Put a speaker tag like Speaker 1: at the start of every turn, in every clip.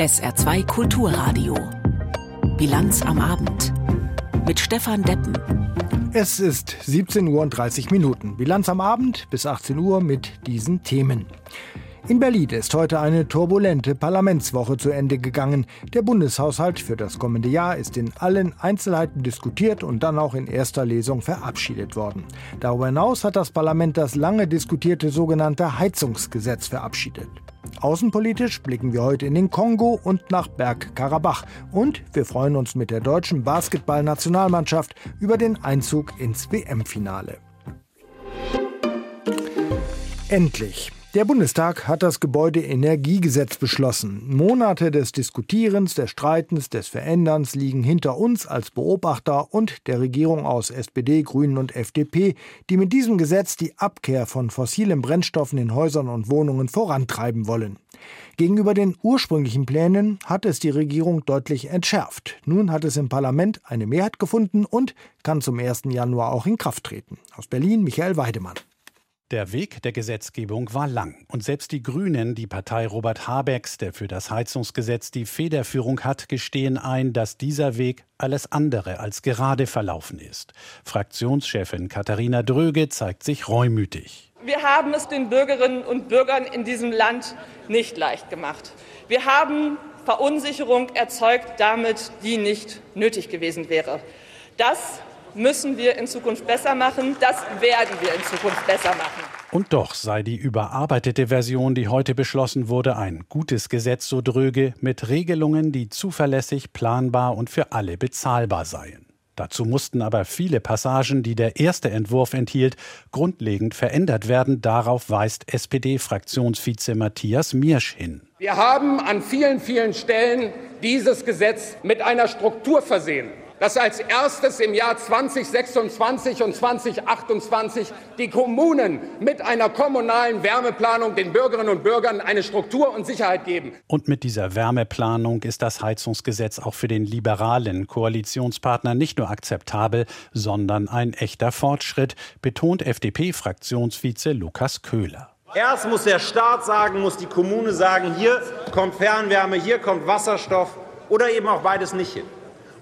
Speaker 1: SR2 Kulturradio. Bilanz am Abend. Mit Stefan Deppen.
Speaker 2: Es ist 17 Uhr und 30 Minuten. Bilanz am Abend bis 18 Uhr mit diesen Themen. In Berlin ist heute eine turbulente Parlamentswoche zu Ende gegangen. Der Bundeshaushalt für das kommende Jahr ist in allen Einzelheiten diskutiert und dann auch in erster Lesung verabschiedet worden. Darüber hinaus hat das Parlament das lange diskutierte sogenannte Heizungsgesetz verabschiedet. Außenpolitisch blicken wir heute in den Kongo und nach Bergkarabach. Und wir freuen uns mit der deutschen Basketballnationalmannschaft über den Einzug ins WM-Finale. Endlich. Der Bundestag hat das Gebäudeenergiegesetz beschlossen. Monate des Diskutierens, des Streitens, des Veränderns liegen hinter uns als Beobachter und der Regierung aus SPD, Grünen und FDP, die mit diesem Gesetz die Abkehr von fossilen Brennstoffen in Häusern und Wohnungen vorantreiben wollen. Gegenüber den ursprünglichen Plänen hat es die Regierung deutlich entschärft. Nun hat es im Parlament eine Mehrheit gefunden und kann zum 1. Januar auch in Kraft treten. Aus Berlin Michael Weidemann.
Speaker 3: Der Weg der Gesetzgebung war lang. Und selbst die Grünen, die Partei Robert Habecks, der für das Heizungsgesetz die Federführung hat, gestehen ein, dass dieser Weg alles andere als gerade verlaufen ist. Fraktionschefin Katharina Dröge zeigt sich reumütig.
Speaker 4: Wir haben es den Bürgerinnen und Bürgern in diesem Land nicht leicht gemacht. Wir haben Verunsicherung erzeugt, damit die nicht nötig gewesen wäre. Das müssen wir in Zukunft besser machen. Das werden wir in Zukunft besser machen.
Speaker 3: Und doch sei die überarbeitete Version, die heute beschlossen wurde, ein gutes Gesetz, so dröge, mit Regelungen, die zuverlässig, planbar und für alle bezahlbar seien. Dazu mussten aber viele Passagen, die der erste Entwurf enthielt, grundlegend verändert werden. Darauf weist SPD-Fraktionsvize Matthias Miersch hin.
Speaker 5: Wir haben an vielen, vielen Stellen dieses Gesetz mit einer Struktur versehen, dass als erstes im Jahr 2026 und 2028 die Kommunen mit einer kommunalen Wärmeplanung den Bürgerinnen und Bürgern eine Struktur und Sicherheit geben.
Speaker 3: Und mit dieser Wärmeplanung ist das Heizungsgesetz auch für den liberalen Koalitionspartner nicht nur akzeptabel, sondern ein echter Fortschritt, betont FDP-Fraktionsvize Lukas Köhler.
Speaker 6: Erst muss der Staat sagen, muss die Kommune sagen, hier kommt Fernwärme, hier kommt Wasserstoff oder eben auch beides nicht hin.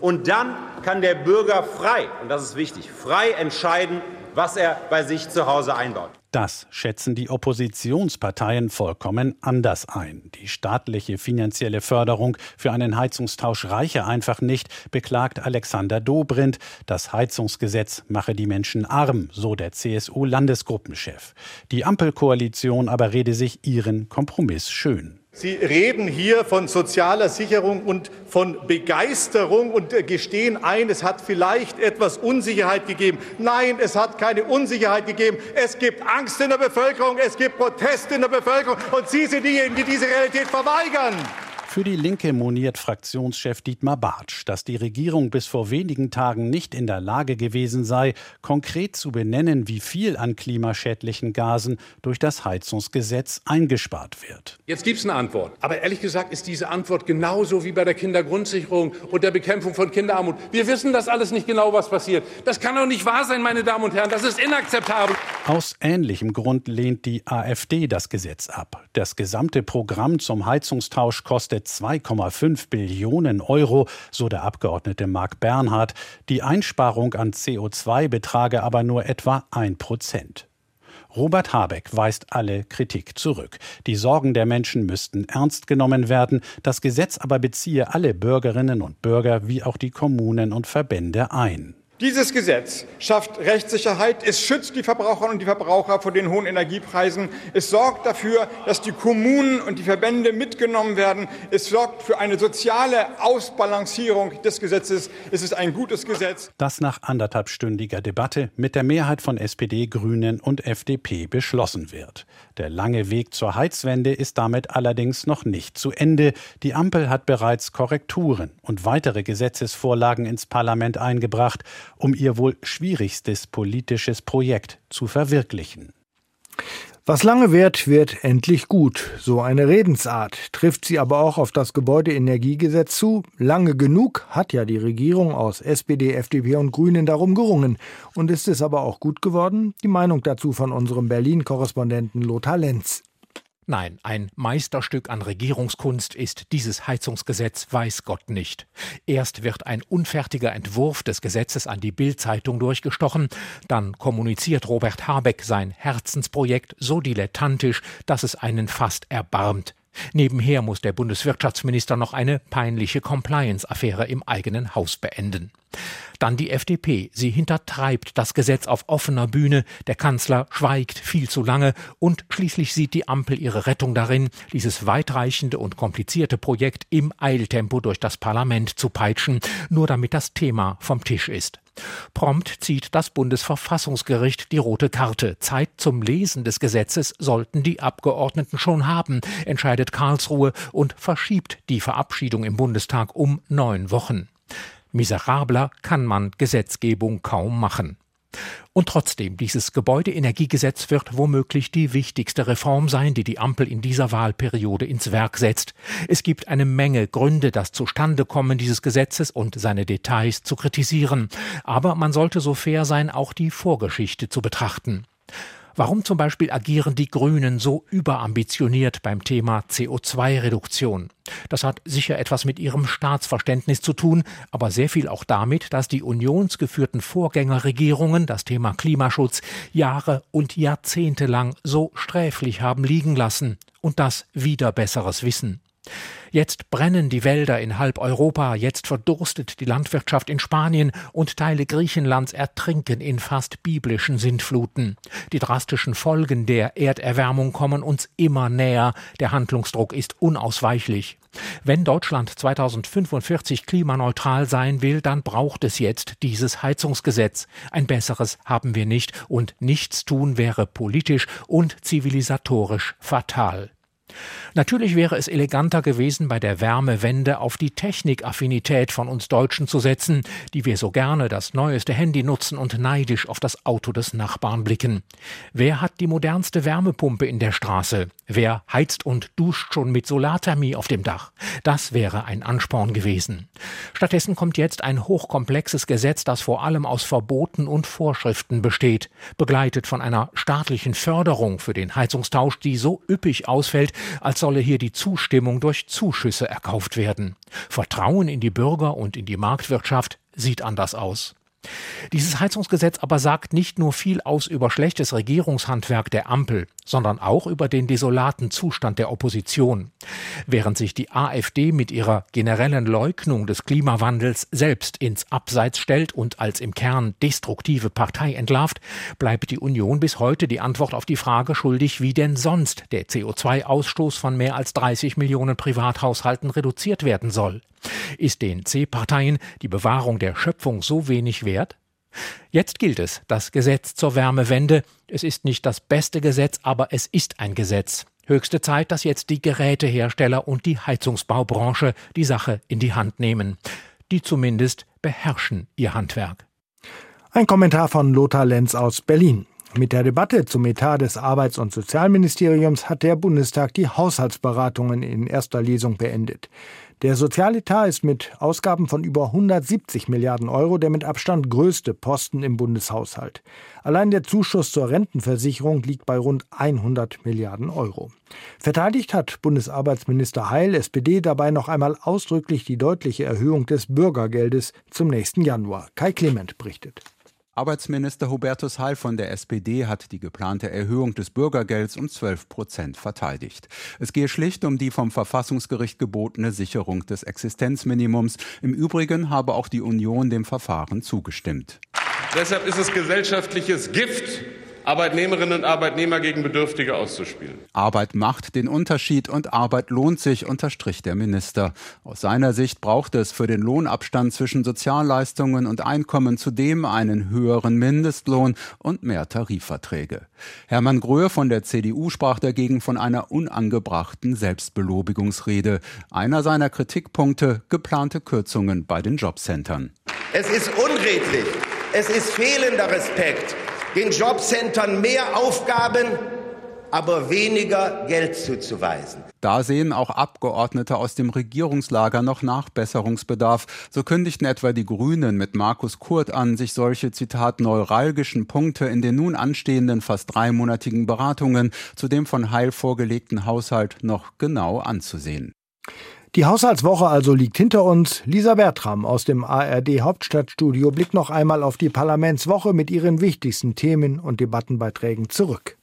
Speaker 6: Und dann kann der Bürger frei, und das ist wichtig, frei entscheiden, was er bei sich zu Hause einbaut.
Speaker 3: Das schätzen die Oppositionsparteien vollkommen anders ein. Die staatliche finanzielle Förderung für einen Heizungstausch reiche einfach nicht, beklagt Alexander Dobrindt. Das Heizungsgesetz mache die Menschen arm, so der CSU-Landesgruppenchef. Die Ampelkoalition aber rede sich ihren Kompromiss schön.
Speaker 7: Sie reden hier von sozialer Sicherung und von Begeisterung und gestehen ein, es hat vielleicht etwas Unsicherheit gegeben. Nein, es hat keine Unsicherheit gegeben. Es gibt Angst in der Bevölkerung, es gibt Proteste in der Bevölkerung und Sie sind diejenigen, die diese Realität verweigern.
Speaker 3: Für die Linke moniert Fraktionschef Dietmar Bartsch, dass die Regierung bis vor wenigen Tagen nicht in der Lage gewesen sei, konkret zu benennen, wie viel an klimaschädlichen Gasen durch das Heizungsgesetz eingespart wird.
Speaker 8: Jetzt gibt es eine Antwort. Aber ehrlich gesagt ist diese Antwort genauso wie bei der Kindergrundsicherung und der Bekämpfung von Kinderarmut. Wir wissen das alles nicht genau, was passiert. Das kann doch nicht wahr sein, meine Damen und Herren. Das ist inakzeptabel.
Speaker 3: Aus ähnlichem Grund lehnt die AfD das Gesetz ab. Das gesamte Programm zum Heizungstausch kostet 2,5 Billionen Euro, so der Abgeordnete Marc Bernhard. Die Einsparung an CO2 betrage aber nur etwa ein Prozent. Robert Habeck weist alle Kritik zurück. Die Sorgen der Menschen müssten ernst genommen werden, das Gesetz aber beziehe alle Bürgerinnen und Bürger wie auch die Kommunen und Verbände ein.
Speaker 7: Dieses Gesetz schafft Rechtssicherheit, es schützt die Verbraucherinnen und die Verbraucher vor den hohen Energiepreisen, es sorgt dafür, dass die Kommunen und die Verbände mitgenommen werden, es sorgt für eine soziale Ausbalancierung des Gesetzes. Es ist ein gutes Gesetz.
Speaker 3: Das nach anderthalbstündiger Debatte mit der Mehrheit von SPD, Grünen und FDP beschlossen wird. Der lange Weg zur Heizwende ist damit allerdings noch nicht zu Ende. Die Ampel hat bereits Korrekturen und weitere Gesetzesvorlagen ins Parlament eingebracht um ihr wohl schwierigstes politisches Projekt zu verwirklichen.
Speaker 2: Was lange währt, wird endlich gut. So eine Redensart. Trifft sie aber auch auf das Gebäudeenergiegesetz zu? Lange genug hat ja die Regierung aus SPD, FDP und Grünen darum gerungen. Und ist es aber auch gut geworden? Die Meinung dazu von unserem Berlin-Korrespondenten Lothar Lenz.
Speaker 9: Nein, ein Meisterstück an Regierungskunst ist dieses Heizungsgesetz weiß Gott nicht. Erst wird ein unfertiger Entwurf des Gesetzes an die Bild-Zeitung durchgestochen, dann kommuniziert Robert Habeck sein Herzensprojekt so dilettantisch, dass es einen fast erbarmt. Nebenher muss der Bundeswirtschaftsminister noch eine peinliche Compliance-Affäre im eigenen Haus beenden. Dann die FDP. Sie hintertreibt das Gesetz auf offener Bühne. Der Kanzler schweigt viel zu lange und schließlich sieht die Ampel ihre Rettung darin, dieses weitreichende und komplizierte Projekt im Eiltempo durch das Parlament zu peitschen, nur damit das Thema vom Tisch ist. Prompt zieht das Bundesverfassungsgericht die rote Karte. Zeit zum Lesen des Gesetzes sollten die Abgeordneten schon haben, entscheidet Karlsruhe und verschiebt die Verabschiedung im Bundestag um neun Wochen. Miserabler kann man Gesetzgebung kaum machen. Und trotzdem, dieses Gebäudeenergiegesetz wird womöglich die wichtigste Reform sein, die die Ampel in dieser Wahlperiode ins Werk setzt. Es gibt eine Menge Gründe, das Zustandekommen dieses Gesetzes und seine Details zu kritisieren. Aber man sollte so fair sein, auch die Vorgeschichte zu betrachten. Warum zum Beispiel agieren die Grünen so überambitioniert beim Thema CO2-Reduktion? Das hat sicher etwas mit ihrem Staatsverständnis zu tun, aber sehr viel auch damit, dass die unionsgeführten Vorgängerregierungen das Thema Klimaschutz Jahre und Jahrzehnte lang so sträflich haben liegen lassen und das wieder besseres Wissen. Jetzt brennen die Wälder in halb Europa, jetzt verdurstet die Landwirtschaft in Spanien und Teile Griechenlands ertrinken in fast biblischen Sintfluten. Die drastischen Folgen der Erderwärmung kommen uns immer näher, der Handlungsdruck ist unausweichlich. Wenn Deutschland 2045 klimaneutral sein will, dann braucht es jetzt dieses Heizungsgesetz. Ein besseres haben wir nicht und nichts tun wäre politisch und zivilisatorisch fatal. Natürlich wäre es eleganter gewesen, bei der Wärmewende auf die Technikaffinität von uns Deutschen zu setzen, die wir so gerne das neueste Handy nutzen und neidisch auf das Auto des Nachbarn blicken. Wer hat die modernste Wärmepumpe in der Straße? Wer heizt und duscht schon mit Solarthermie auf dem Dach? Das wäre ein Ansporn gewesen. Stattdessen kommt jetzt ein hochkomplexes Gesetz, das vor allem aus Verboten und Vorschriften besteht, begleitet von einer staatlichen Förderung für den Heizungstausch, die so üppig ausfällt, als solle hier die Zustimmung durch Zuschüsse erkauft werden. Vertrauen in die Bürger und in die Marktwirtschaft sieht anders aus. Dieses Heizungsgesetz aber sagt nicht nur viel aus über schlechtes Regierungshandwerk der Ampel, sondern auch über den desolaten Zustand der Opposition. Während sich die AfD mit ihrer generellen Leugnung des Klimawandels selbst ins Abseits stellt und als im Kern destruktive Partei entlarvt, bleibt die Union bis heute die Antwort auf die Frage schuldig, wie denn sonst der CO2-Ausstoß von mehr als 30 Millionen Privathaushalten reduziert werden soll. Ist den C-Parteien die Bewahrung der Schöpfung so wenig wert? Jetzt gilt es, das Gesetz zur Wärmewende. Es ist nicht das beste Gesetz, aber es ist ein Gesetz. Höchste Zeit, dass jetzt die Gerätehersteller und die Heizungsbaubranche die Sache in die Hand nehmen. Die zumindest beherrschen ihr Handwerk.
Speaker 2: Ein Kommentar von Lothar Lenz aus Berlin. Mit der Debatte zum Etat des Arbeits- und Sozialministeriums hat der Bundestag die Haushaltsberatungen in erster Lesung beendet. Der Sozialetat ist mit Ausgaben von über 170 Milliarden Euro der mit Abstand größte Posten im Bundeshaushalt. Allein der Zuschuss zur Rentenversicherung liegt bei rund 100 Milliarden Euro. Verteidigt hat Bundesarbeitsminister Heil, SPD, dabei noch einmal ausdrücklich die deutliche Erhöhung des Bürgergeldes zum nächsten Januar. Kai Clement berichtet.
Speaker 10: Arbeitsminister Hubertus Heil von der SPD hat die geplante Erhöhung des Bürgergelds um 12 Prozent verteidigt. Es gehe schlicht um die vom Verfassungsgericht gebotene Sicherung des Existenzminimums. Im Übrigen habe auch die Union dem Verfahren zugestimmt.
Speaker 8: Deshalb ist es gesellschaftliches Gift, Arbeitnehmerinnen und Arbeitnehmer gegen Bedürftige auszuspielen.
Speaker 10: Arbeit macht den Unterschied und Arbeit lohnt sich, unterstrich der Minister. Aus seiner Sicht braucht es für den Lohnabstand zwischen Sozialleistungen und Einkommen zudem einen höheren Mindestlohn und mehr Tarifverträge. Hermann Gröhe von der CDU sprach dagegen von einer unangebrachten Selbstbelobigungsrede. Einer seiner Kritikpunkte geplante Kürzungen bei den Jobcentern.
Speaker 11: Es ist unredlich. Es ist fehlender Respekt den Jobcentern mehr Aufgaben aber weniger Geld zuzuweisen.
Speaker 10: Da sehen auch Abgeordnete aus dem Regierungslager noch Nachbesserungsbedarf. So kündigten etwa die Grünen mit Markus Kurt an, sich solche, Zitat, neuralgischen Punkte in den nun anstehenden fast dreimonatigen Beratungen zu dem von Heil vorgelegten Haushalt noch genau anzusehen.
Speaker 2: Die Haushaltswoche also liegt hinter uns. Lisa Bertram aus dem ARD Hauptstadtstudio blickt noch einmal auf die Parlamentswoche mit ihren wichtigsten Themen und Debattenbeiträgen zurück.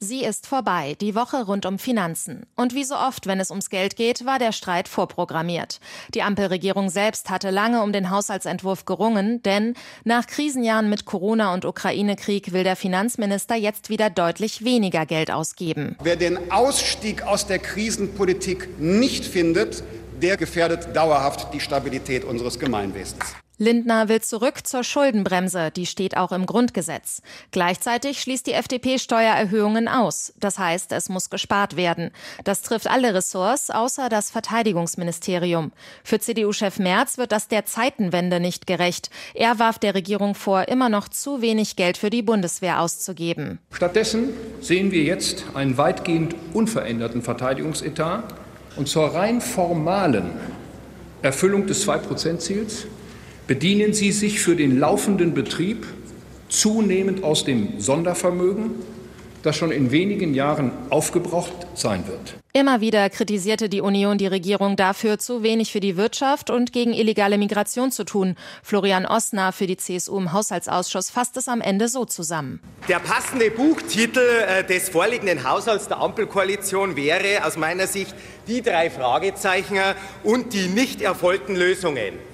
Speaker 12: Sie ist vorbei, die Woche rund um Finanzen. Und wie so oft, wenn es ums Geld geht, war der Streit vorprogrammiert. Die Ampelregierung selbst hatte lange um den Haushaltsentwurf gerungen, denn nach Krisenjahren mit Corona und Ukraine-Krieg will der Finanzminister jetzt wieder deutlich weniger Geld ausgeben.
Speaker 13: Wer den Ausstieg aus der Krisenpolitik nicht findet, der gefährdet dauerhaft die Stabilität unseres Gemeinwesens.
Speaker 12: Lindner will zurück zur Schuldenbremse, die steht auch im Grundgesetz. Gleichzeitig schließt die FDP Steuererhöhungen aus. Das heißt, es muss gespart werden. Das trifft alle Ressorts außer das Verteidigungsministerium. Für CDU-Chef Merz wird das der Zeitenwende nicht gerecht. Er warf der Regierung vor, immer noch zu wenig Geld für die Bundeswehr auszugeben.
Speaker 14: Stattdessen sehen wir jetzt einen weitgehend unveränderten Verteidigungsetat und zur rein formalen Erfüllung des 2-Prozent-Ziels bedienen Sie sich für den laufenden Betrieb zunehmend aus dem Sondervermögen, das schon in wenigen Jahren aufgebraucht sein wird.
Speaker 12: Immer wieder kritisierte die Union die Regierung dafür, zu wenig für die Wirtschaft und gegen illegale Migration zu tun. Florian Osner für die CSU im Haushaltsausschuss fasst es am Ende so zusammen.
Speaker 15: Der passende Buchtitel äh, des vorliegenden Haushalts der Ampelkoalition wäre aus meiner Sicht die drei Fragezeichen und die nicht erfolgten Lösungen.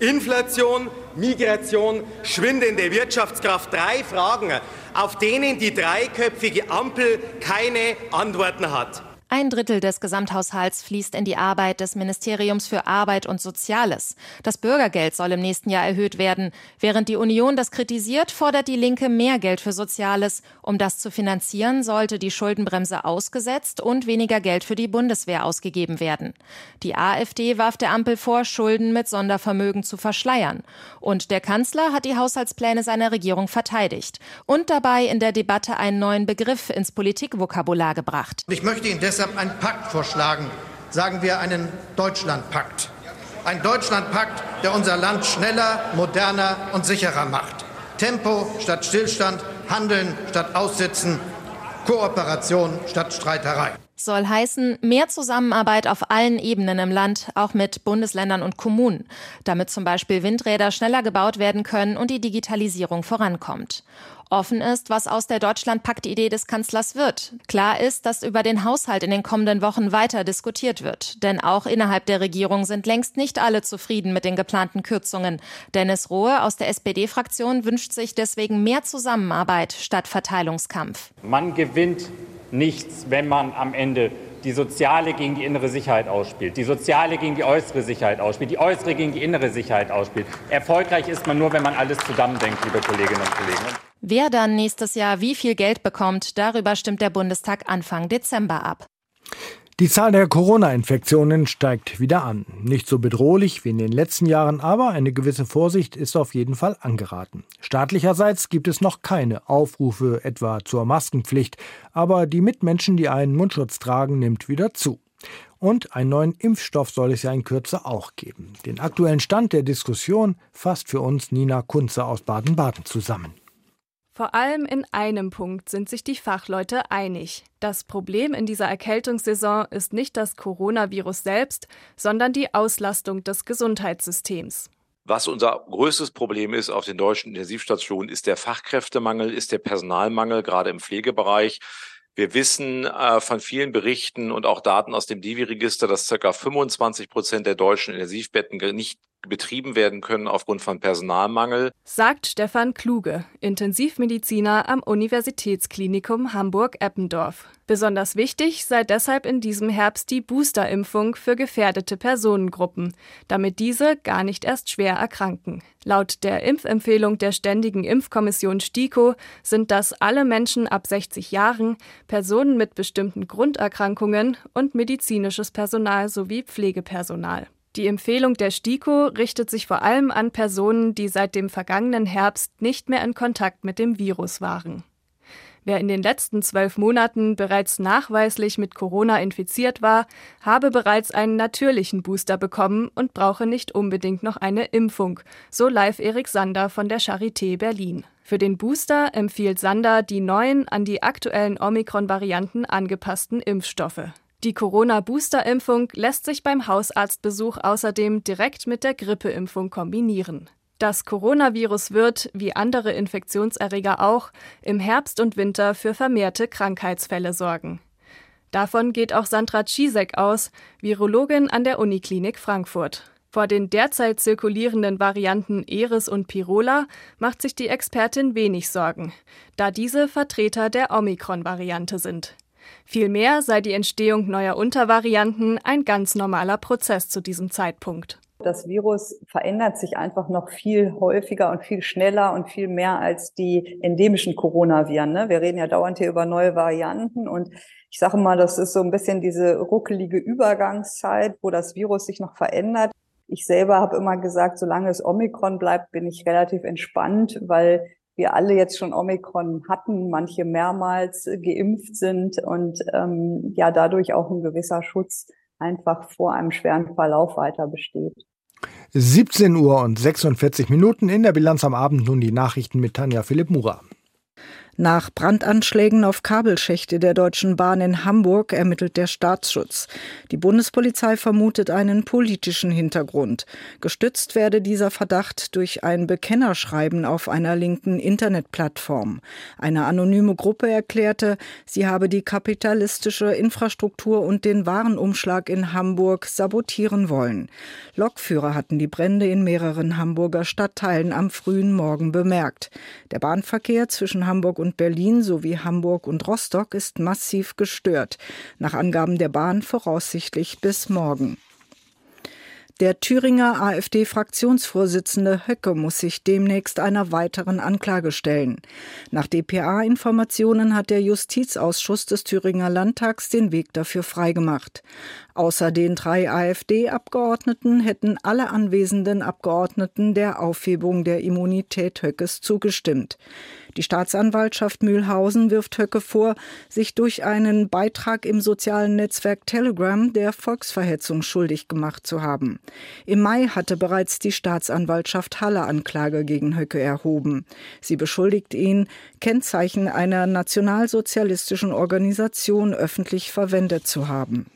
Speaker 15: Inflation, Migration, schwindende Wirtschaftskraft. Drei Fragen, auf denen die dreiköpfige Ampel keine Antworten hat.
Speaker 12: Ein Drittel des Gesamthaushalts fließt in die Arbeit des Ministeriums für Arbeit und Soziales. Das Bürgergeld soll im nächsten Jahr erhöht werden. Während die Union das kritisiert, fordert die Linke mehr Geld für Soziales. Um das zu finanzieren, sollte die Schuldenbremse ausgesetzt und weniger Geld für die Bundeswehr ausgegeben werden. Die AfD warf der Ampel vor, Schulden mit Sondervermögen zu verschleiern. Und der Kanzler hat die Haushaltspläne seiner Regierung verteidigt und dabei in der Debatte einen neuen Begriff ins Politikvokabular gebracht.
Speaker 16: Ich möchte Ihnen deshalb einen Pakt vorschlagen, sagen wir einen Deutschlandpakt. Ein Deutschlandpakt, der unser Land schneller, moderner und sicherer macht. Tempo statt Stillstand, Handeln statt Aussitzen, Kooperation statt Streiterei
Speaker 12: soll heißen mehr Zusammenarbeit auf allen Ebenen im Land, auch mit Bundesländern und Kommunen, damit zum Beispiel Windräder schneller gebaut werden können und die Digitalisierung vorankommt. Offen ist, was aus der Deutschlandpakt-Idee des Kanzlers wird. Klar ist, dass über den Haushalt in den kommenden Wochen weiter diskutiert wird. Denn auch innerhalb der Regierung sind längst nicht alle zufrieden mit den geplanten Kürzungen. Dennis Rohe aus der SPD-Fraktion wünscht sich deswegen mehr Zusammenarbeit statt Verteilungskampf.
Speaker 17: Man gewinnt nichts, wenn man am Ende die soziale gegen die innere Sicherheit ausspielt, die soziale gegen die äußere Sicherheit ausspielt, die äußere gegen die innere Sicherheit ausspielt. Erfolgreich ist man nur, wenn man alles zusammendenkt, liebe Kolleginnen und Kollegen.
Speaker 12: Wer dann nächstes Jahr wie viel Geld bekommt, darüber stimmt der Bundestag Anfang Dezember ab.
Speaker 2: Die Zahl der Corona-Infektionen steigt wieder an. Nicht so bedrohlich wie in den letzten Jahren, aber eine gewisse Vorsicht ist auf jeden Fall angeraten. Staatlicherseits gibt es noch keine Aufrufe etwa zur Maskenpflicht, aber die Mitmenschen, die einen Mundschutz tragen, nimmt wieder zu. Und einen neuen Impfstoff soll es ja in Kürze auch geben. Den aktuellen Stand der Diskussion fasst für uns Nina Kunze aus Baden-Baden zusammen.
Speaker 18: Vor allem in einem Punkt sind sich die Fachleute einig. Das Problem in dieser Erkältungssaison ist nicht das Coronavirus selbst, sondern die Auslastung des Gesundheitssystems.
Speaker 19: Was unser größtes Problem ist auf den deutschen Intensivstationen, ist der Fachkräftemangel, ist der Personalmangel, gerade im Pflegebereich. Wir wissen äh, von vielen Berichten und auch Daten aus dem Divi-Register, dass ca. 25 Prozent der deutschen Intensivbetten nicht betrieben werden können aufgrund von Personalmangel.
Speaker 18: Sagt Stefan Kluge, Intensivmediziner am Universitätsklinikum Hamburg-Eppendorf. Besonders wichtig sei deshalb in diesem Herbst die Boosterimpfung für gefährdete Personengruppen, damit diese gar nicht erst schwer erkranken. Laut der Impfempfehlung der Ständigen Impfkommission STIKO sind das alle Menschen ab 60 Jahren, Personen mit bestimmten Grunderkrankungen und medizinisches Personal sowie Pflegepersonal. Die Empfehlung der STIKO richtet sich vor allem an Personen, die seit dem vergangenen Herbst nicht mehr in Kontakt mit dem Virus waren. Wer in den letzten zwölf Monaten bereits nachweislich mit Corona infiziert war, habe bereits einen natürlichen Booster bekommen und brauche nicht unbedingt noch eine Impfung, so live Erik Sander von der Charité Berlin. Für den Booster empfiehlt Sander die neuen an die aktuellen Omikron-Varianten angepassten Impfstoffe. Die Corona-Booster-Impfung lässt sich beim Hausarztbesuch außerdem direkt mit der Grippeimpfung kombinieren. Das Coronavirus wird, wie andere Infektionserreger auch, im Herbst und Winter für vermehrte Krankheitsfälle sorgen. Davon geht auch Sandra Czisek aus, Virologin an der Uniklinik Frankfurt. Vor den derzeit zirkulierenden Varianten Eris und Pirola macht sich die Expertin wenig Sorgen, da diese Vertreter der Omikron-Variante sind. Vielmehr sei die Entstehung neuer Untervarianten ein ganz normaler Prozess zu diesem Zeitpunkt.
Speaker 20: Das Virus verändert sich einfach noch viel häufiger und viel schneller und viel mehr als die endemischen Coronaviren. Ne? Wir reden ja dauernd hier über neue Varianten und ich sage mal, das ist so ein bisschen diese ruckelige Übergangszeit, wo das Virus sich noch verändert. Ich selber habe immer gesagt, solange es Omikron bleibt, bin ich relativ entspannt, weil wir alle jetzt schon Omikron hatten, manche mehrmals geimpft sind und ähm, ja dadurch auch ein gewisser Schutz einfach vor einem schweren Verlauf weiter besteht.
Speaker 2: 17 Uhr und 46 Minuten in der Bilanz am Abend nun die Nachrichten mit Tanja Philipp Mura.
Speaker 21: Nach Brandanschlägen auf Kabelschächte der Deutschen Bahn in Hamburg ermittelt der Staatsschutz. Die Bundespolizei vermutet einen politischen Hintergrund. Gestützt werde dieser Verdacht durch ein Bekennerschreiben auf einer linken Internetplattform. Eine anonyme Gruppe erklärte, sie habe die kapitalistische Infrastruktur und den Warenumschlag in Hamburg sabotieren wollen. Lokführer hatten die Brände in mehreren Hamburger Stadtteilen am frühen Morgen bemerkt. Der Bahnverkehr zwischen Hamburg und und Berlin sowie Hamburg und Rostock ist massiv gestört. Nach Angaben der Bahn voraussichtlich bis morgen. Der Thüringer AfD-Fraktionsvorsitzende Höcke muss sich demnächst einer weiteren Anklage stellen. Nach dpa-Informationen hat der Justizausschuss des Thüringer Landtags den Weg dafür freigemacht. Außer den drei AfD-Abgeordneten hätten alle anwesenden Abgeordneten der Aufhebung der Immunität Höckes zugestimmt. Die Staatsanwaltschaft Mühlhausen wirft Höcke vor, sich durch einen Beitrag im sozialen Netzwerk Telegram der Volksverhetzung schuldig gemacht zu haben. Im Mai hatte bereits die Staatsanwaltschaft Halle Anklage gegen Höcke erhoben. Sie beschuldigt ihn, Kennzeichen einer nationalsozialistischen Organisation öffentlich verwendet zu haben.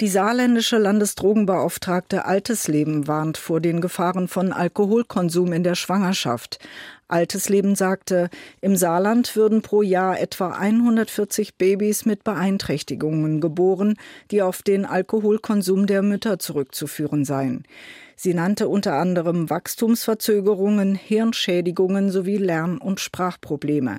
Speaker 21: Die saarländische Landesdrogenbeauftragte Altesleben warnt vor den Gefahren von Alkoholkonsum in der Schwangerschaft. Altes Leben sagte, im Saarland würden pro Jahr etwa 140 Babys mit Beeinträchtigungen geboren, die auf den Alkoholkonsum der Mütter zurückzuführen seien. Sie nannte unter anderem Wachstumsverzögerungen, Hirnschädigungen sowie Lern- und Sprachprobleme.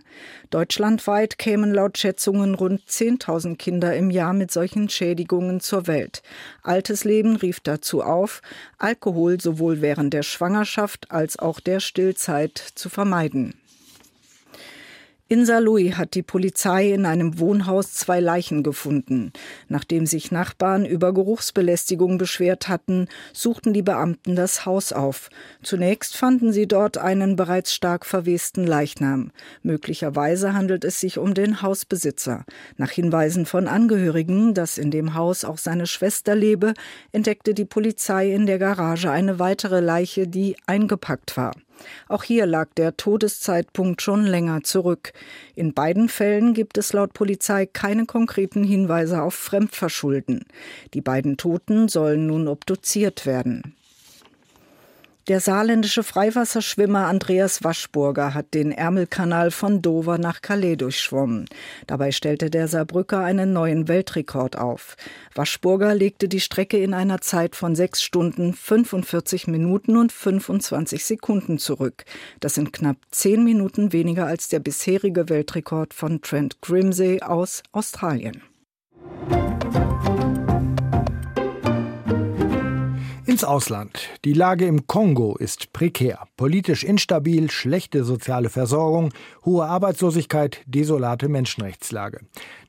Speaker 21: Deutschlandweit kämen laut Schätzungen rund 10.000 Kinder im Jahr mit solchen Schädigungen zur Welt. Altes Leben rief dazu auf, Alkohol sowohl während der Schwangerschaft als auch der Stillzeit zu vermeiden. In Saarlouis hat die Polizei in einem Wohnhaus zwei Leichen gefunden. Nachdem sich Nachbarn über Geruchsbelästigung beschwert hatten, suchten die Beamten das Haus auf. Zunächst fanden sie dort einen bereits stark verwesten Leichnam. Möglicherweise handelt es sich um den Hausbesitzer. Nach Hinweisen von Angehörigen, dass in dem Haus auch seine Schwester lebe, entdeckte die Polizei in der Garage eine weitere Leiche, die eingepackt war. Auch hier lag der Todeszeitpunkt schon länger zurück. In beiden Fällen gibt es laut Polizei keine konkreten Hinweise auf Fremdverschulden. Die beiden Toten sollen nun obduziert werden. Der saarländische Freiwasserschwimmer Andreas Waschburger hat den Ärmelkanal von Dover nach Calais durchschwommen. Dabei stellte der Saarbrücker einen neuen Weltrekord auf. Waschburger legte die Strecke in einer Zeit von sechs Stunden, 45 Minuten und 25 Sekunden zurück. Das sind knapp zehn Minuten weniger als der bisherige Weltrekord von Trent Grimsey aus Australien.
Speaker 2: Ins Ausland. Die Lage im Kongo ist prekär, politisch instabil, schlechte soziale Versorgung, hohe Arbeitslosigkeit, desolate Menschenrechtslage.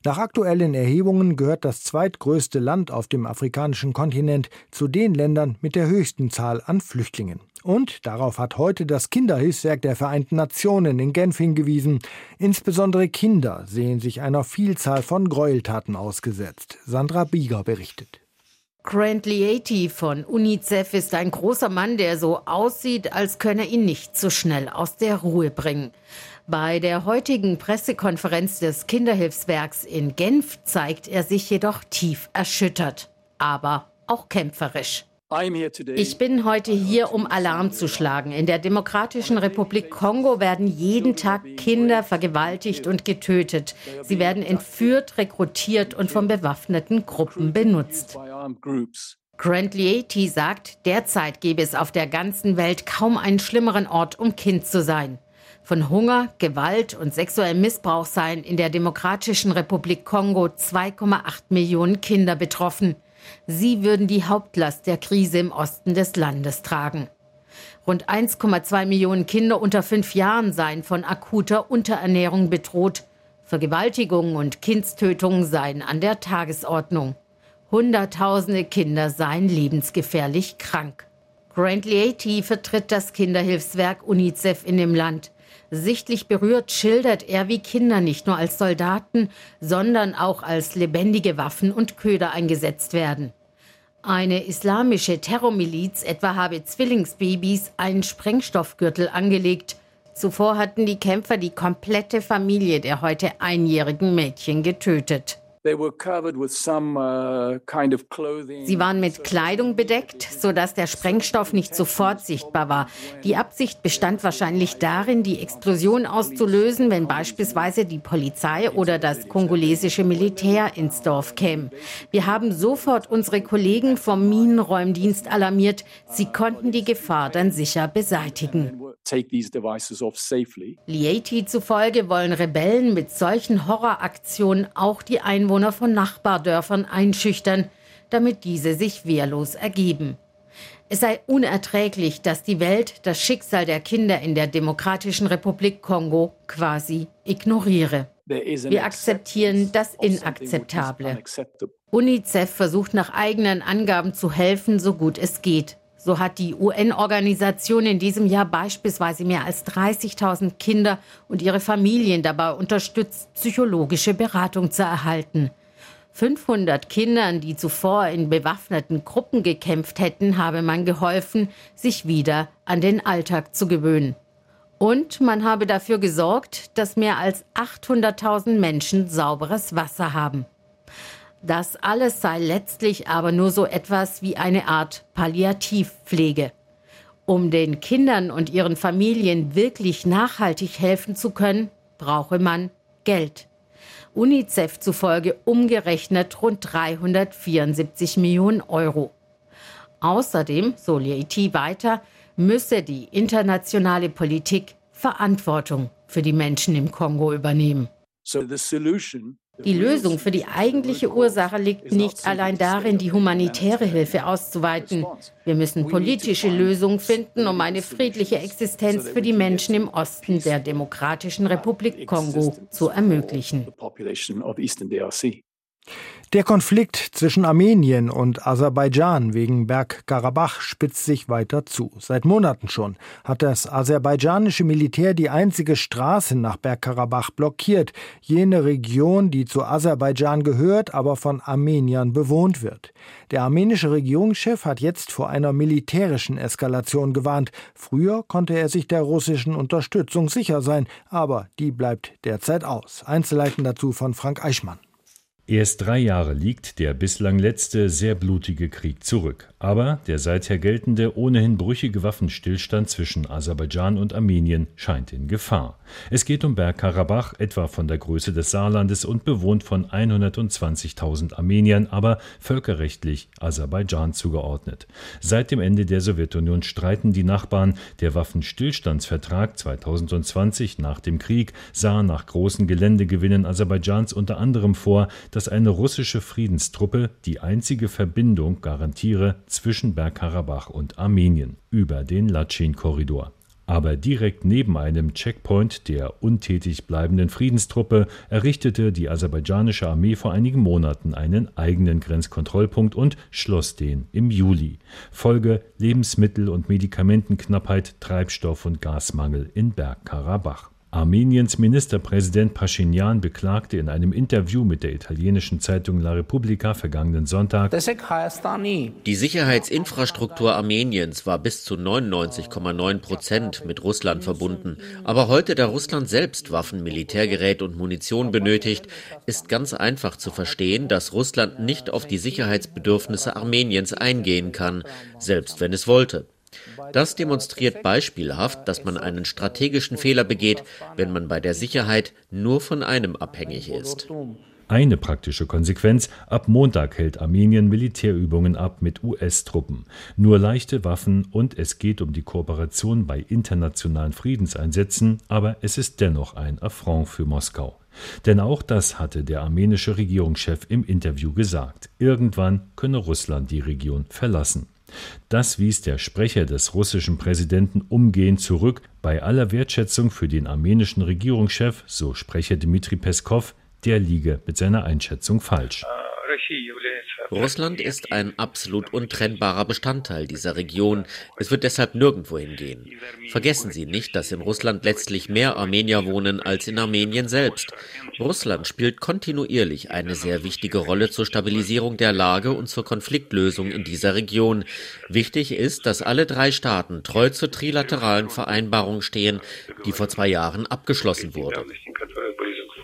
Speaker 2: Nach aktuellen Erhebungen gehört das zweitgrößte Land auf dem afrikanischen Kontinent zu den Ländern mit der höchsten Zahl an Flüchtlingen. Und darauf hat heute das Kinderhilfswerk der Vereinten Nationen in Genf hingewiesen. Insbesondere Kinder sehen sich einer Vielzahl von Gräueltaten ausgesetzt. Sandra Bieger berichtet.
Speaker 22: Grant Lieti von UNICEF ist ein großer Mann, der so aussieht, als könne ihn nicht so schnell aus der Ruhe bringen. Bei der heutigen Pressekonferenz des Kinderhilfswerks in Genf zeigt er sich jedoch tief erschüttert, aber auch kämpferisch. Ich bin heute hier, um Alarm zu schlagen. In der Demokratischen Republik Kongo werden jeden Tag Kinder vergewaltigt und getötet. Sie werden entführt, rekrutiert und von bewaffneten Gruppen benutzt. Grant Lieti sagt, derzeit gäbe es auf der ganzen Welt kaum einen schlimmeren Ort, um Kind zu sein. Von Hunger, Gewalt und sexuellem Missbrauch seien in der Demokratischen Republik Kongo 2,8 Millionen Kinder betroffen. Sie würden die Hauptlast der Krise im Osten des Landes tragen. Rund 1,2 Millionen Kinder unter fünf Jahren seien von akuter Unterernährung bedroht. Vergewaltigungen und Kindstötungen seien an der Tagesordnung. Hunderttausende Kinder seien lebensgefährlich krank. Grant Lieti vertritt das Kinderhilfswerk UNICEF in dem Land. Sichtlich berührt schildert er, wie Kinder nicht nur als Soldaten, sondern auch als lebendige Waffen und Köder eingesetzt werden. Eine islamische Terrormiliz etwa habe Zwillingsbabys einen Sprengstoffgürtel angelegt. Zuvor hatten die Kämpfer die komplette Familie der heute einjährigen Mädchen getötet. Uh, Sie waren mit Kleidung bedeckt, sodass der Sprengstoff nicht sofort sichtbar war. Die Absicht bestand wahrscheinlich darin, die Explosion auszulösen, wenn beispielsweise die Polizei oder das kongolesische Militär ins Dorf käme. Wir haben sofort unsere Kollegen vom Minenräumdienst alarmiert. Sie konnten die Gefahr dann sicher beseitigen. Lieti zufolge wollen Rebellen mit solchen Horroraktionen auch die Einwohner von Nachbardörfern einschüchtern, damit diese sich wehrlos ergeben. Es sei unerträglich, dass die Welt das Schicksal der Kinder in der Demokratischen Republik Kongo quasi ignoriere. Wir akzeptieren das Inakzeptable. UNICEF versucht nach eigenen Angaben zu helfen, so gut es geht. So hat die UN-Organisation in diesem Jahr beispielsweise mehr als 30.000 Kinder und ihre Familien dabei unterstützt, psychologische Beratung zu erhalten. 500 Kindern, die zuvor in bewaffneten Gruppen gekämpft hätten, habe man geholfen, sich wieder an den Alltag zu gewöhnen. Und man habe dafür gesorgt, dass mehr als 800.000 Menschen sauberes Wasser haben. Das alles sei letztlich aber nur so etwas wie eine Art Palliativpflege. Um den Kindern und ihren Familien wirklich nachhaltig helfen zu können, brauche man Geld. UNICEF zufolge umgerechnet rund 374 Millionen Euro. Außerdem, so Lieti weiter, müsse die internationale Politik Verantwortung für die Menschen im Kongo übernehmen. So the solution die Lösung für die eigentliche Ursache liegt nicht allein darin, die humanitäre Hilfe auszuweiten. Wir müssen politische Lösungen finden, um eine friedliche Existenz für die Menschen im Osten der Demokratischen Republik Kongo zu ermöglichen.
Speaker 2: Der Konflikt zwischen Armenien und Aserbaidschan wegen Bergkarabach spitzt sich weiter zu. Seit Monaten schon hat das aserbaidschanische Militär die einzige Straße nach Bergkarabach blockiert, jene Region, die zu Aserbaidschan gehört, aber von Armeniern bewohnt wird. Der armenische Regierungschef hat jetzt vor einer militärischen Eskalation gewarnt. Früher konnte er sich der russischen Unterstützung sicher sein, aber die bleibt derzeit aus. Einzelheiten dazu von Frank Eichmann.
Speaker 23: Erst drei Jahre liegt der bislang letzte sehr blutige Krieg zurück. Aber der seither geltende, ohnehin brüchige Waffenstillstand zwischen Aserbaidschan und Armenien scheint in Gefahr. Es geht um Bergkarabach, etwa von der Größe des Saarlandes und bewohnt von 120.000 Armeniern, aber völkerrechtlich Aserbaidschan zugeordnet. Seit dem Ende der Sowjetunion streiten die Nachbarn. Der Waffenstillstandsvertrag 2020 nach dem Krieg sah nach großen Geländegewinnen Aserbaidschans unter anderem vor, dass dass eine russische Friedenstruppe die einzige Verbindung garantiere zwischen Bergkarabach und Armenien über den Latschin-Korridor. Aber direkt neben einem Checkpoint der untätig bleibenden Friedenstruppe errichtete die aserbaidschanische Armee vor einigen Monaten einen eigenen Grenzkontrollpunkt und schloss den im Juli. Folge Lebensmittel- und Medikamentenknappheit, Treibstoff- und Gasmangel in Bergkarabach. Armeniens Ministerpräsident Pashinyan beklagte in einem Interview mit der italienischen Zeitung La Repubblica vergangenen Sonntag,
Speaker 24: die Sicherheitsinfrastruktur Armeniens war bis zu 99,9 Prozent mit Russland verbunden. Aber heute, da Russland selbst Waffen, Militärgerät und Munition benötigt, ist ganz einfach zu verstehen, dass Russland nicht auf die Sicherheitsbedürfnisse Armeniens eingehen kann, selbst wenn es wollte. Das demonstriert beispielhaft, dass man einen strategischen Fehler begeht, wenn man bei der Sicherheit nur von einem abhängig ist.
Speaker 23: Eine praktische Konsequenz, ab Montag hält Armenien Militärübungen ab mit US-Truppen. Nur leichte Waffen und es geht um die Kooperation bei internationalen Friedenseinsätzen, aber es ist dennoch ein Affront für Moskau. Denn auch das hatte der armenische Regierungschef im Interview gesagt. Irgendwann könne Russland die Region verlassen. Das wies der Sprecher des russischen Präsidenten umgehend zurück. Bei aller Wertschätzung für den armenischen Regierungschef, so Sprecher Dmitri Peskov, der liege mit seiner Einschätzung falsch.
Speaker 24: Russland ist ein absolut untrennbarer Bestandteil dieser Region. Es wird deshalb nirgendwo hingehen. Vergessen Sie nicht, dass in Russland letztlich mehr Armenier wohnen als in Armenien selbst. Russland spielt kontinuierlich eine sehr wichtige Rolle zur Stabilisierung der Lage und zur Konfliktlösung in dieser Region. Wichtig ist, dass alle drei Staaten treu zur trilateralen Vereinbarung stehen, die vor zwei Jahren abgeschlossen wurde.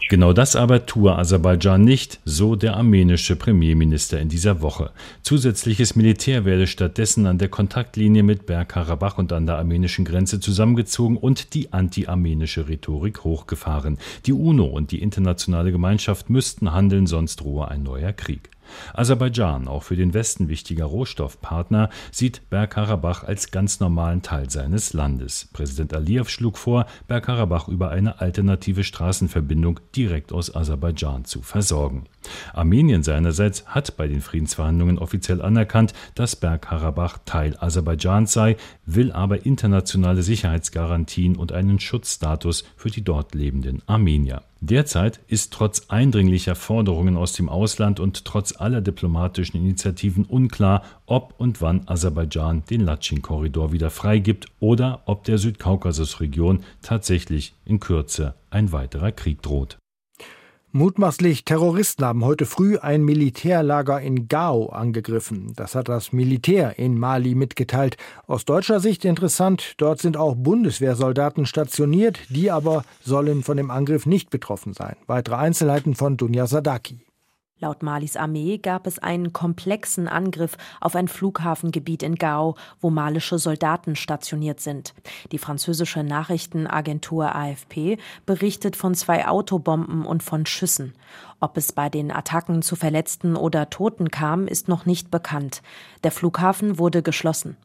Speaker 23: Genau das aber tue Aserbaidschan nicht, so der armenische Premierminister in dieser Woche. Zusätzliches Militär werde stattdessen an der Kontaktlinie mit Bergkarabach und an der armenischen Grenze zusammengezogen und die anti-armenische Rhetorik hochgefahren. Die UNO und die internationale Gemeinschaft müssten handeln, sonst drohe ein neuer Krieg. Aserbaidschan, auch für den Westen wichtiger Rohstoffpartner, sieht Bergkarabach als ganz normalen Teil seines Landes. Präsident Aliyev schlug vor, Bergkarabach über eine alternative Straßenverbindung direkt aus Aserbaidschan zu versorgen. Armenien seinerseits hat bei den Friedensverhandlungen offiziell anerkannt, dass Bergkarabach Teil Aserbaidschans sei, will aber internationale Sicherheitsgarantien und einen Schutzstatus für die dort lebenden Armenier. Derzeit ist trotz eindringlicher Forderungen aus dem Ausland und trotz aller diplomatischen Initiativen unklar, ob und wann Aserbaidschan den Latschin-Korridor wieder freigibt oder ob der Südkaukasusregion tatsächlich in Kürze ein weiterer Krieg droht.
Speaker 2: Mutmaßlich Terroristen haben heute früh ein Militärlager in Gao angegriffen. Das hat das Militär in Mali mitgeteilt. Aus deutscher Sicht interessant, dort sind auch Bundeswehrsoldaten stationiert, die aber sollen von dem Angriff nicht betroffen sein. Weitere Einzelheiten von Dunja Sadaki.
Speaker 25: Laut Malis Armee gab es einen komplexen Angriff auf ein Flughafengebiet in Gao, wo malische Soldaten stationiert sind. Die französische Nachrichtenagentur AFP berichtet von zwei Autobomben und von Schüssen. Ob es bei den Attacken zu Verletzten oder Toten kam, ist noch nicht bekannt. Der Flughafen wurde geschlossen.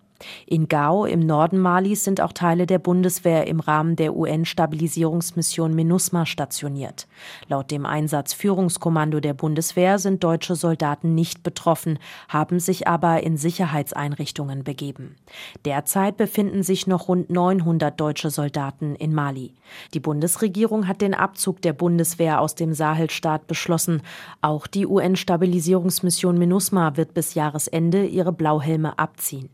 Speaker 25: In Gao im Norden Malis sind auch Teile der Bundeswehr im Rahmen der UN-Stabilisierungsmission MINUSMA stationiert. Laut dem Einsatzführungskommando der Bundeswehr sind deutsche Soldaten nicht betroffen, haben sich aber in Sicherheitseinrichtungen begeben. Derzeit befinden sich noch rund 900 deutsche Soldaten in Mali. Die Bundesregierung hat den Abzug der Bundeswehr aus dem Sahelstaat beschlossen. Auch die UN-Stabilisierungsmission MINUSMA wird bis Jahresende ihre Blauhelme abziehen.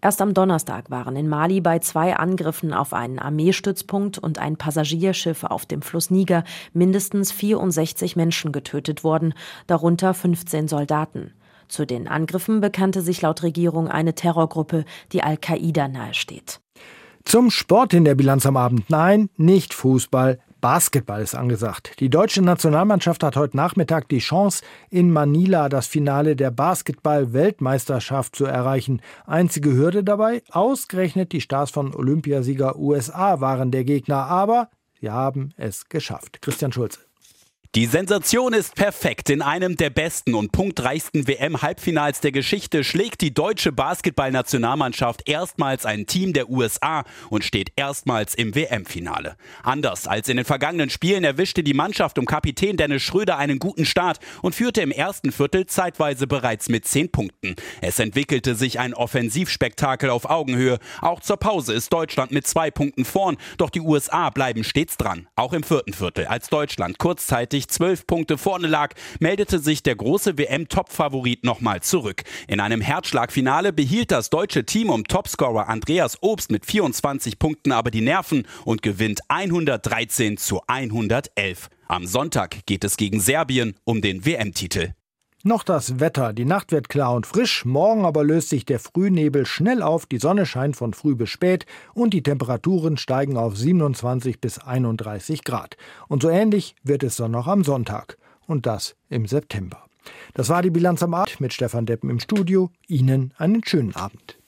Speaker 25: Erst am Donnerstag waren in Mali bei zwei Angriffen auf einen Armeestützpunkt und ein Passagierschiff auf dem Fluss Niger mindestens 64 Menschen getötet worden, darunter 15 Soldaten. Zu den Angriffen bekannte sich laut Regierung eine Terrorgruppe, die Al-Qaida nahesteht.
Speaker 2: Zum Sport in der Bilanz am Abend. Nein, nicht Fußball, Basketball ist angesagt. Die deutsche Nationalmannschaft hat heute Nachmittag die Chance, in Manila das Finale der Basketball-Weltmeisterschaft zu erreichen. Einzige Hürde dabei, ausgerechnet die Stars von Olympiasieger USA waren der Gegner, aber sie haben es geschafft. Christian Schulze.
Speaker 26: Die Sensation ist perfekt. In einem der besten und punktreichsten WM-Halbfinals der Geschichte schlägt die deutsche Basketballnationalmannschaft erstmals ein Team der USA und steht erstmals im WM-Finale. Anders als in den vergangenen Spielen erwischte die Mannschaft um Kapitän Dennis Schröder einen guten Start und führte im ersten Viertel zeitweise bereits mit zehn Punkten. Es entwickelte sich ein Offensivspektakel auf Augenhöhe. Auch zur Pause ist Deutschland mit zwei Punkten vorn, doch die USA bleiben stets dran. Auch im vierten Viertel, als Deutschland kurzzeitig plötzlich zwölf Punkte vorne lag, meldete sich der große WM-Topfavorit nochmal zurück. In einem Herzschlagfinale behielt das deutsche Team um Topscorer Andreas Obst mit 24 Punkten aber die Nerven und gewinnt 113 zu 111. Am Sonntag geht es gegen Serbien um den WM-Titel.
Speaker 2: Noch das Wetter. Die Nacht wird klar und frisch, morgen aber löst sich der Frühnebel schnell auf, die Sonne scheint von früh bis spät und die Temperaturen steigen auf 27 bis 31 Grad. Und so ähnlich wird es dann noch am Sonntag. Und das im September. Das war die Bilanz am Abend mit Stefan Deppen im Studio. Ihnen einen schönen Abend.